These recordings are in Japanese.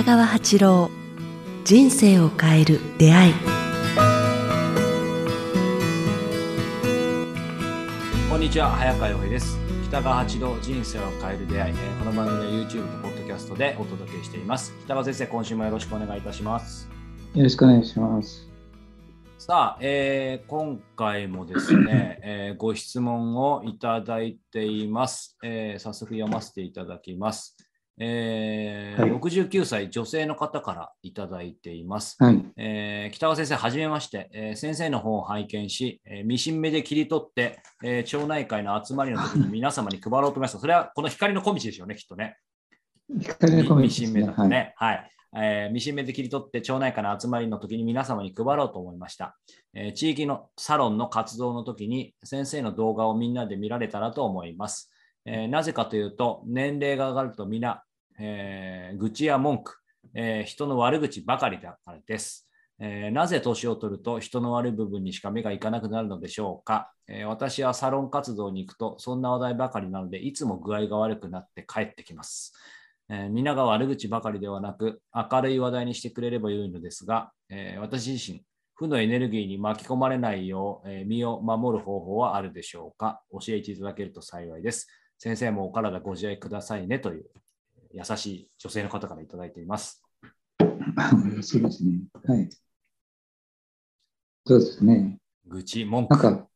北川八郎人生を変える出会い。こんにちは早川洋平です。北川八郎人生を変える出会い、えーこの番組は YouTube と Podcast でお届けしています。北川先生今週もよろしくお願いいたします。よろしくお願いします。さあ、えー今回もですね、えーご質問をいただいています、えー早速読ませていただきます、えーはい69歳女性の方からいただいていますはい。えー北川先生、はじめまして、えー先生の本を拝見し、えーミシン目で切り取って、えー町内会の集まりの時に 皆様に配ろうと思いました。それはこの光の小道でしょうね、きっとね。光のコミミシン目ュニティですね。はい。だとね。はい。えーミシン目で切り取って町内会の集まりの時に皆様に配ろうと思いました、えー地域のサロンの活動の時に先生の動画をみんなで見られたらと思います。えーなぜかというと、年齢が上がると皆、えー愚痴や文句、えー人の悪口ばかりだからです。えーなぜ年を取ると人の悪い部分にしか目がいかなくなるのでしょうか、えー私はサロン活動に行くとそんな話題ばかりなのでいつも具合が悪くなって帰ってきます。えー皆が悪口ばかりではなく明るい話題にしてくれればよいのですが、え私自身負のエネルギーに巻き込まれないよう、え身を守る方法はあるでしょうか教えていただけると幸いです。先生もお体ご自愛くださいねという優しい女性の方からいただいています。そうですね。はい。そうですね。愚痴、文句、なんか、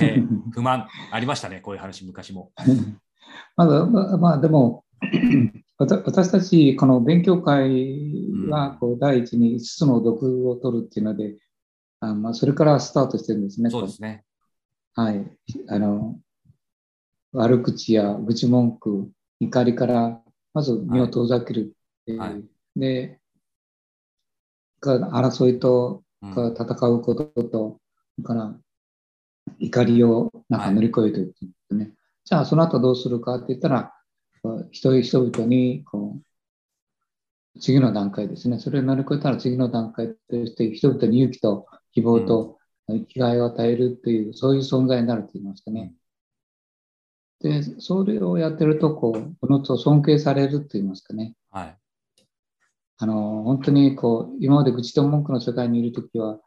えー不満ありましたね、こういう話昔も。まだ、まあ、まあ、でも、私たち、この勉強会は、こう、第一に5つの毒を取るっていうので、あまあ、それからスタートしてるんですね。そうですね。はい。あの、悪口や愚痴文句、怒りから、まず身を遠ざける。はいえーで、か争いと戦うことと、それから怒りをなんか乗り越えていくんですね。じゃあ、その後どうするかって言ったら、こう人人々にこう次の段階ですね。それを乗り越えたら次の段階として、人々に勇気と希望と生きがいを与えるっていう、そういう存在になると言いますかね。で、それをやってると、こう、おのと尊敬されると言いますかね。はい。あの、本当にこう、今まで愚痴と文句の世界にいるときは、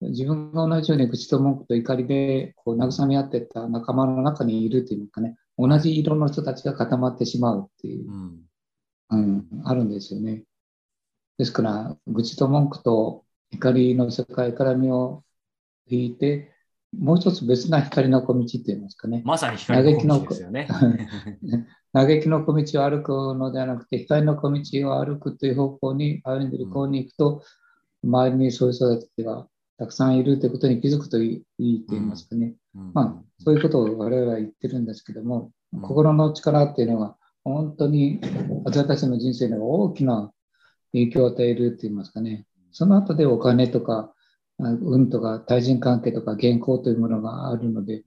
自分が同じように愚痴と文句と怒りでこう慰め合ってた仲間の中にいるというかね、同じ色の人たちが固まってしまうっていうう、ん。うん、あるんですよね。ですから、愚痴と文句と怒りの世界から身を引いて、もう一つ別な光の小道って言いますかね。まさに光の小道ですよね。嘆きの小道を歩くのではなくて、光の小道を歩くという方向に歩んでいる方に行くと、周りにそういう人たちがたくさんいるということに気づくといいいいと言いますかね。うんまあ、そういうことを我々は言ってるんですけども、うん心の力っていうのが、本当に私たちの人生に大きな影響を与えると言いますかね。その後でお金とか、あ運とか対人関係とか原稿というものがあるので、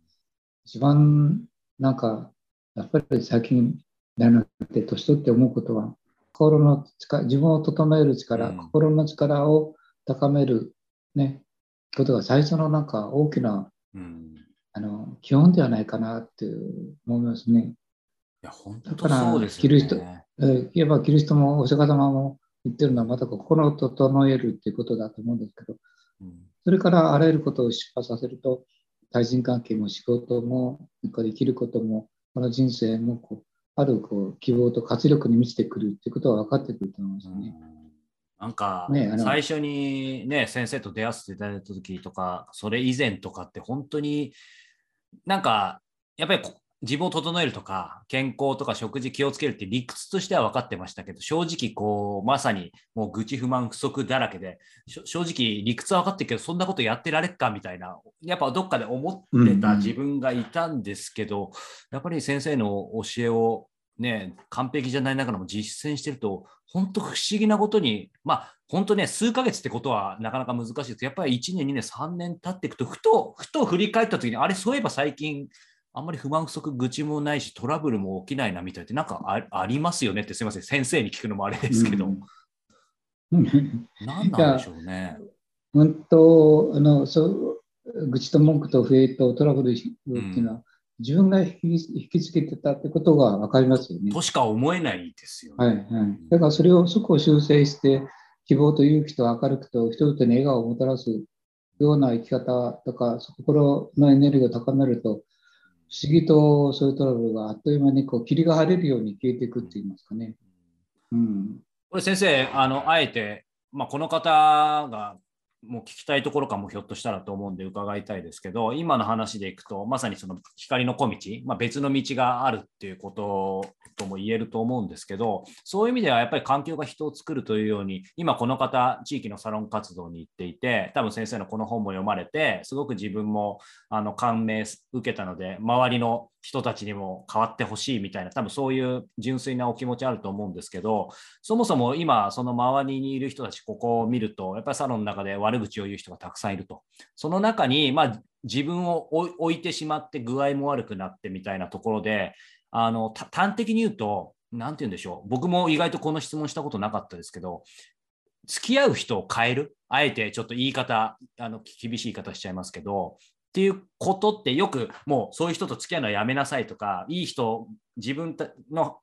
一番なんか、やっぱり最近なので、年取って思うことは、心の力、自分を整える力、うん心の力を高める、ね、ことが最初のなんか大きなうんあの基本ではないかなって思いますね。いや、本当だからそうですよ着る人ね。えー言えばキリストもお釈迦様も言ってるのはまた心を整えるっていうことだと思うんですけど、うんそれからあらゆることを出発させると、対人関係も仕事も、それから生きることも、この人生もこうあるこう希望と活力に満ちてくるっていうことは分かってくると思いますね。なんか、ね最初にね、先生と出会わせていただいた時とか、それ以前とかって本当になんか、やっぱりこ自分を整えるとか、健康とか食事気をつけるって理屈としては分かってましたけど、正直こう、まさにもう愚痴不満不足だらけで、正直理屈は分かってるけど、そんなことやってられっかみたいな、やっぱどっかで思ってた自分がいたんですけど、やっぱり先生の教えをね、完璧じゃない中でも実践してると、本当不思議なことに、まあ、本当ね、数ヶ月ってことはなかなか難しいです。やっぱり1年、2年、3年経っていくと、ふと、ふと振り返った時に、あれ、そういえば最近、あんまり不満不足、愚痴もないし、トラブルも起きないなみたいって、なんかあありますよねって、すみません、先生に聞くのもあれですけど、うん何なんでしょうね。本当あのそう愚痴と文句と不平とトラブルっていうのは、自分が引き引きつけてたってことが分かりますよね。としか思えないですよね。はいはい。だからそれをそこを修正して、希望と勇気と明るくと人々に笑顔をもたらすような生き方とか、心のエネルギーを高めると、不思議とそういうトラブルがあっという間にこう霧が晴れるように消えていくって言いますかね。うん。これ先生、あのあえて、まあ、この方がもう聞きたいところかもひょっとしたらと思うんで伺いたいですけど、今の話でいくと、まさにその光の小道、まあ、別の道があるっていうこととも言えると思うんですけど、そういう意味ではやっぱり環境が人を作るというように、今この方、地域のサロン活動に行っていて、多分先生のこの本も読まれて、すごく自分もあの感銘受けたので、周りの人たちにも変わってほしいみたいな、多分そういう純粋なお気持ちあると思うんですけど、そもそも今、その周りにいる人たち、ここを見ると、やっぱりサロンの中で悪口を言う人がたくさんいると。その中に、まあ、自分を置いてしまって具合も悪くなってみたいなところで、あの端的に言うと、なんて言うんでしょう、僕も意外とこの質問したことなかったですけど、付き合う人を変える、あえてちょっと言い方、あの厳しい言い方しちゃいますけど、っていうことってよくもうそういう人と付き合うのはやめなさいとか、いい人、自分の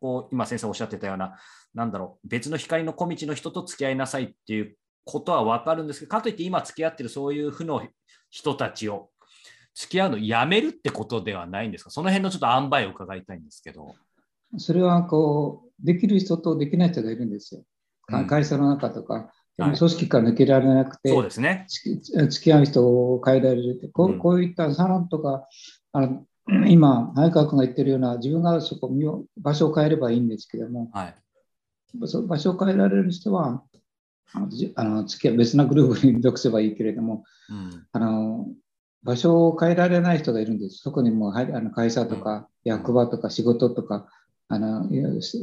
こう今先生おっしゃってたような、なんだろう、別の光の小道の人と付き合いなさいっていうことは分かるんですけど、かといって今付き合ってるそういう負の人たちを付き合うのやめるってことではないんですか？その辺のちょっと塩梅を伺いたいんですけど。それはこう、できる人とできない人がいるんですよ。うん、会社の中とか、組織から抜けられなくて、そうですね、付き合う人を変えられるって、こう,、こういったサロンとか、あの 今、内閣が言ってるような、自分がそこ場所を変えればいいんですけども、はい、場所を変えられる人は、あの付き合別なグループに属せばいいけれども、うん、あの場所を変えられない人がいるんです。そこにもあの会社とか役場とか仕事とか、あの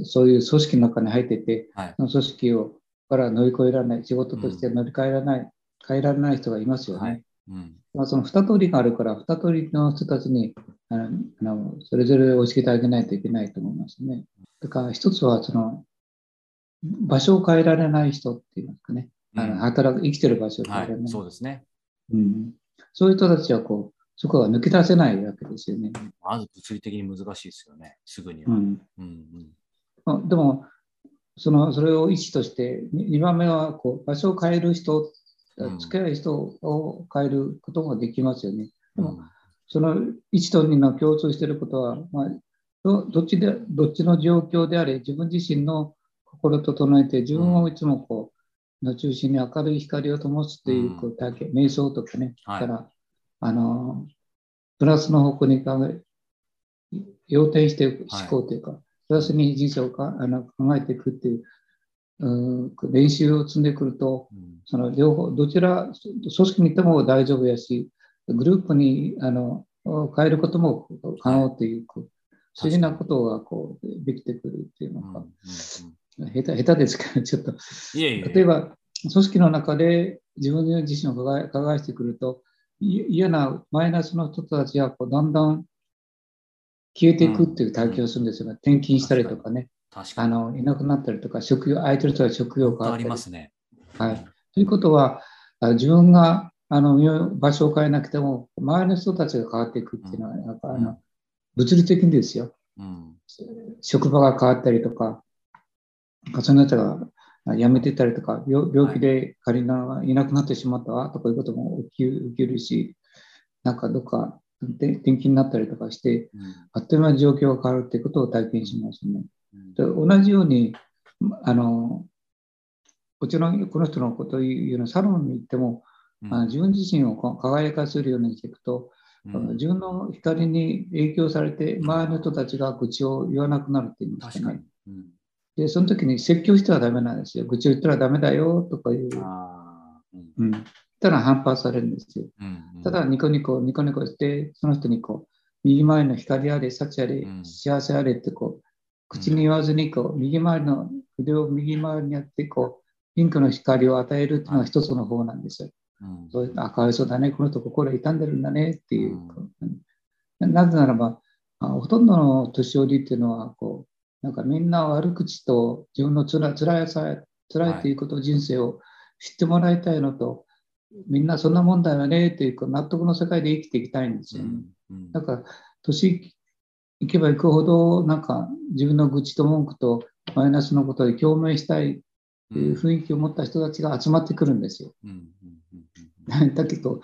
そういう組織の中に入ってて、はい、その組織をから乗り越えられない、仕事として乗り換えられない、変えられない人がいますよね。はいうん、まあ、その二通りがあるから、二通りの人たちにあのあのそれぞれ教えてあげないといけないと思いますね。だから一つはその場所を変えられない人って言いますかね。あの働く生きてる場所を変えられない、はい、そうですね、うん。そういう人たちはこう、そこは抜け出せないわけですよね。まず物理的に難しいですよね、すぐには。うんうんまあ、でもその、それを意思として、2番目はこう場所を変える人、付き合う人を変えることができますよね。でも、その1と2の共通していることは、まあ、どどっちでどっちの状況であれ、自分自身の心と整えて、自分をいつもこう、の中心に明るい光を灯すというこう体験、瞑想とかね、はい。からあのプラスの方向に考え、要点して思考というか、プラスに人生をかあの考えていくっていう、うん、練習を積んでくると、うん。その両方、どちら、組織にいても大丈夫やし、グループにあの変えることも可能という、不思議なことがこうできてくるっていうのか、うんうん下手下手ですけど、ちょっと、いえいえ。例えば、組織の中で自分自身を輝輝してくると、い嫌なマイナスの人たちがこうだんだん消えていくっていう体験をするんですよね。転勤したりとかね、確かに。あのいなくなったりとか、職業、空いてる人は職業変わあり。ますね。はい。ということは、あ自分があの場所を変えなくても、周りの人たちが変わっていくっていうのは、やっぱあの物理的にですよ。うん。職場が変わったりとか、その人が辞めてたりとか、病病気で仮にいなくなってしまったわとかいうことも起き起きるし、なんかどっか転転勤になったりとかして、うんあっという間に状況が変わるっていうことを体験しますね。うんで同じように、あの、こちらのこの人のことを言うのサロンに行っても、うんあ自分自身を輝かせるようにしていくと、うん自分の光に影響されて、周りの人たちが愚痴を言わなくなるって言いますかね。うんで、その時に説教してはダメなんですよ。愚痴を言ったらダメだよとかいう。うん。たら反発されるんですよ。うんただ、ニコニコ、ニコニコして、その人にこう、右回りの光あれ、幸あれ、幸せあれってこう、口に言わずにこう、右回りの筆を右回りにやって、こう、ピンクの光を与えるっていうのが一つの方なんですよ。うんそういうあ、かわいそうだね、この人心傷んでるんだねっていう。うんなぜならば、ほとんどの年寄りっていうのは、こう、なんかみんな悪口と自分のつら辛いさ、辛いということ、人生を知ってもらいたいのと、みんなそんなもんだよねっていうこう納得の世界で生きていきたいんですうよね。んうん。だから、年いけばいくほど、なんか自分の愚痴と文句とマイナスのことで共鳴したいっていう雰囲気を持った人たちが集まってくるんですよ。だけど、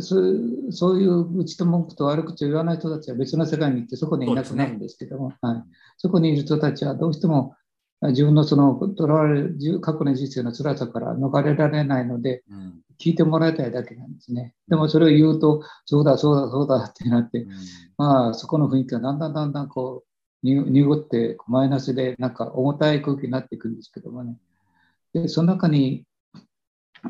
そうそういう愚痴と文句と悪口を言わない人たちは別の世界に行ってそこにいなくなるんですけども、はい、そこにいる人たちはどうしても自分のそのとらわれ過去の人生の辛さから逃れられないのでうん聞いてもらいたいだけなんですね。でもそれを言うと、そうだそうだそうだってなって、うんまあそこの雰囲気がだんだんだんだんこうに濁ってマイナスでなんか重たい空気になっていくんですけどもね。で、その中に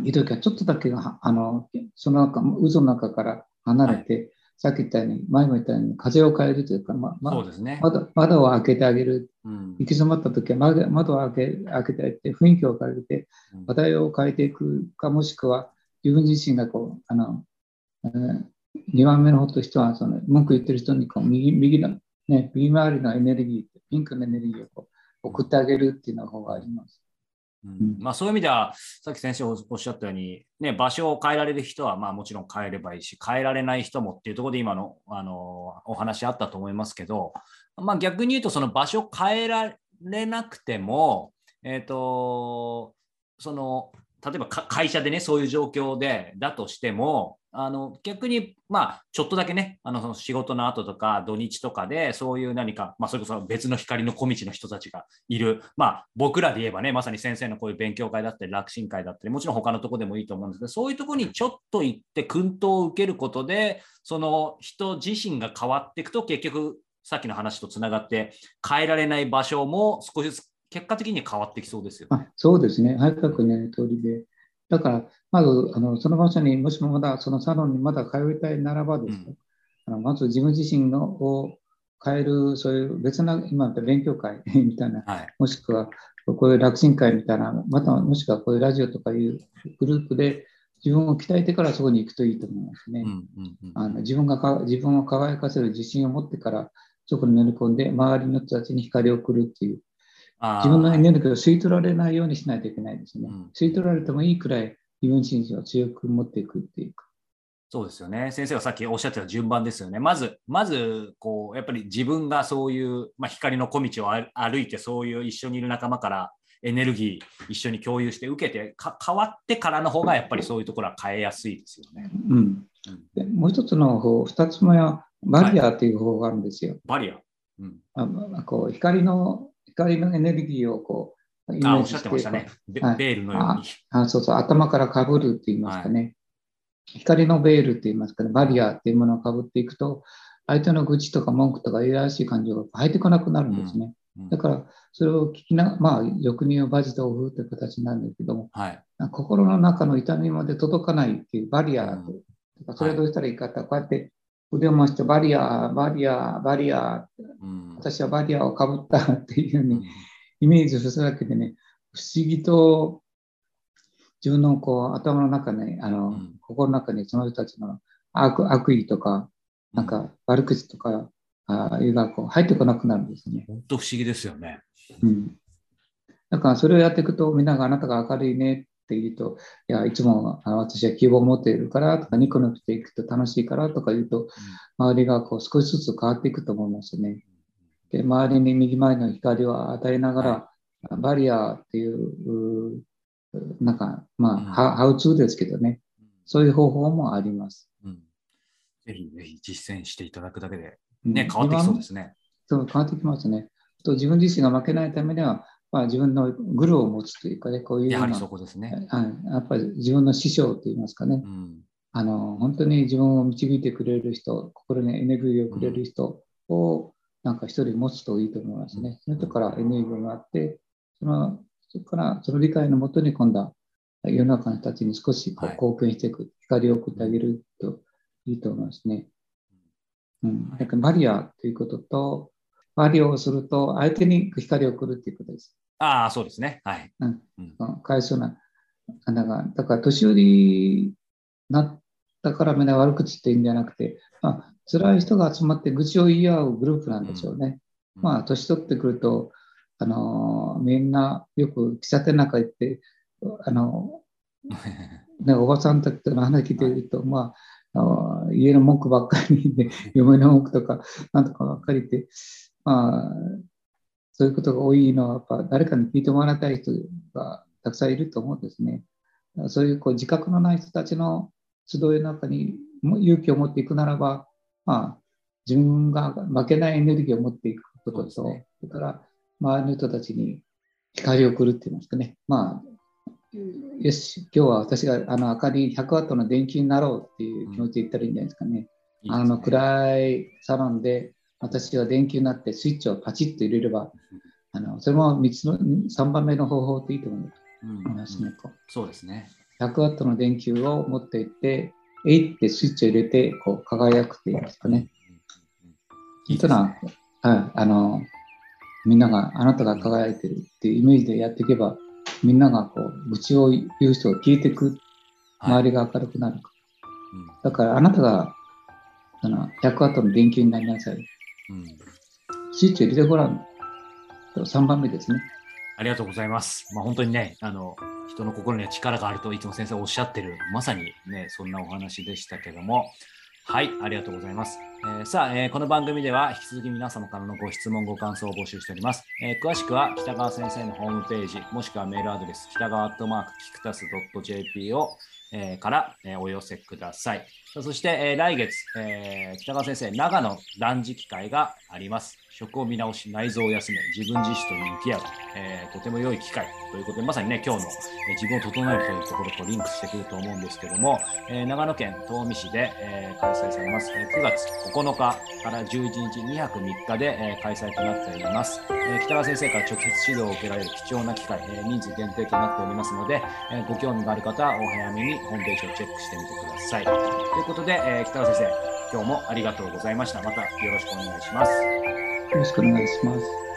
いるときはちょっとだけがあのその中渦の中から離れて、さっき言ったように前も言ったように風を変えるというか、ままそうですね。窓窓を開けてあげるうん行き詰まったときは窓窓を開け開けてあげて雰囲気を変えてうん話題を変えていくかもしくは自分自身がこうあの、え2番目の方としてはその文句言ってる人にこう右右の、ね、右回りのエネルギーピンクのエネルギーをこう送ってあげるっていうの方があります。うん。まあ、そういう意味では、さっき先生おっしゃったように、ね、場所を変えられる人はまあもちろん変えればいいし、変えられない人もっていうところで今のあのお話あったと思いますけど、まあ、逆に言うと、その場所を変えられなくても、えっ、と、その、例えば会社でね、そういう状況で、だとしても、あの逆に、まあ、ちょっとだけね、あのその仕事の後とか土日とかで、そういう何か、まあ、それこそ別の光の小道の人たちがいる、まあ、僕らで言えばね、まさに先生のこういう勉強会だったり、楽神会だったり、もちろん他のとこでもいいと思うんですけど、そういうとこにちょっと行って、薫陶を受けることで、その人自身が変わっていくと、結局、さっきの話とつながって、変えられない場所も少しずつ結果的に変わってきそうですよね。あそうですね、早くね、通りで。だから、まずあのその場所にもしもまだそのサロンにまだ通いたいならばですね、あのまず自分自身のを変える、そういう別な、今言った勉強会 みたいな、はい。もしくはこういう楽神会みたいな、またもしくはこういうラジオとかいうグループで自分を鍛えてからそこに行くといいと思いますね。うんうんうんあの自分がか自分を輝かせる自信を持ってからそこに乗り込んで周りの人たちに光を送るっていう自分のエネルギーを吸い取られないようにしないといけないですね。うん吸い取られてもいいくらい自分自身を強く持っていくっていうか。そうですよね。先生がさっきおっしゃってた順番ですよね。まず、まず、こう、やっぱり自分がそういう、まあ、光の小道を歩歩いて、そういう一緒にいる仲間からエネルギー一緒に共有して受けてか、変わってからの方が、やっぱりそういうところは変えやすいですよね。うんうんでもう一つの方、二つ目はバリアーっていう方法があるんですよ。バリア。うん、あこう光の光のエネルギーをこうイメあ、おージしてっしゃってましたね。ベはいベールのように。あそうそう、頭からかぶるって言いますかね。光のベールって言いますかね、バリアっていうものをかぶっていくと、相手の愚痴とか文句とかいやらしい感情が入ってこなくなるんですね。うんだから、それを聞きな、まあ、俗に言う馬耳東風という形なんだけども、はい。心の中の痛みまで届かないっていうバリアと、うんそれをどうしたらいいかって、こうやって腕を回してバリア、バリア、バリア、うん私はバリアをかぶったっていうふうにうんイメージするだけでね、不思議と自分のこう頭の中に、あの、うん心の中にその人たちの悪悪意とか、なんか悪口とか、ああいうのがこう入ってこなくなるんですね。本当不思議ですよね。うん。だからそれをやっていくと、みんながあなたが明るいねって言うと、いや、いつもあ私は希望を持っているからとか、ニコニコしていくと楽しいからとか言うと、周りがこう少しずつ変わっていくと思いますね。で、周りに右前の光を与えながら、バリアっていう、うなんか、まあ、うんハハウツーですけどね、そういう方法もあります。うんぜひぜひ実践していただくだけで、うんね、変わってきそうですね。そう変わってきますね。と自分自身が負けないためには、まあ、自分のグルを持つというかね、こういうようなやはりそこですね。はい。やっぱり自分の師匠といいますかね、うん。あの本当に自分を導いてくれる人、心にエネルギーをくれる人をなんか一人持つといいと思いますね。その人からエネルギーがあって、そのそこからその理解のもとに今度は世の中の人たちに少しこうはい。貢献していく、光を送ってあげるといいと思いますね。うん、だからバリアということと、バリアをすると相手に光を送るということです。ああ、そうですね。はい。うんうんうん返すような、あだから、だから年寄りになったからみんな悪口って言うんじゃなくて、まあ辛い人が集まって愚痴を言い合うグループなんでしょうね。まあ、年取ってくると、あのみんなよく喫茶店なんか行って、あのね、おばさんたちの話聞いてると、まあ、あ家の文句ばっかりで、嫁の文句とか、なんとかばっかりで、まあ、そういうことが多いのは、やっぱ誰かに聞いてもらいたい人がたくさんいると思うんですね。そういうこう自覚のない人たちの集いの中に勇気を持っていくならば、まあ、自分が負けないエネルギーを持っていくことと、そ、ね,、れから周りの人たちに光を送るって言いますかね。まあ、よし、今日は私があの明かり100ワットの電気になろうっていう気持ちで言ったらいいんじゃないですかね。うん、いいねあの暗いサロンで私が電球になってスイッチをパチッと入れれば、あのそれも3つの3番目の方法といいと思いますね。うん、そうですね。100ワットの電球を持っていって、えいってスイッチを入れてこう輝くっていうんですかね。いいですね。はい、あのみんながあなたが輝いてるっていうイメージでやっていけば、みんながこう愚痴を言う人が消えていく、周りが明るくなる、はいだからあなたがその100ワットの電球になりなさい。うん、スイッチを入れてごらん。3番目ですね。ありがとうございます。まあ、本当にね、あの人の心には力があるといつも先生おっしゃってる、まさにね、そんなお話でしたけども、はい、ありがとうございます。えー、さあ、えー、この番組では引き続き皆様からのご質問、ご感想を募集しております。えー、詳しくは北川先生のホームページ、もしくはメールアドレス、北川アットマークキクタス .jp を、えー、から、え、お寄せください。そして、え、来月、え、北川先生、長野断食会があります。食を見直し、内臓を休め、自分自身と向き合う、えー、とても良い機会ということで、まさにね、今日の、え、自分を整えるというところとリンクしてくると思うんですけども、えー、長野県東御市で、えー、開催されます、え、9月9日から11日、2泊3日で、え、開催となっております、え。北川先生から直接指導を受けられる貴重な機会、え、人数限定となっておりますので、え、ご興味がある方はお早めにホームページをチェックしてみてください。ということで、え、北川先生、今日もありがとうございました。またよろしくお願いします。よろしくお願いします。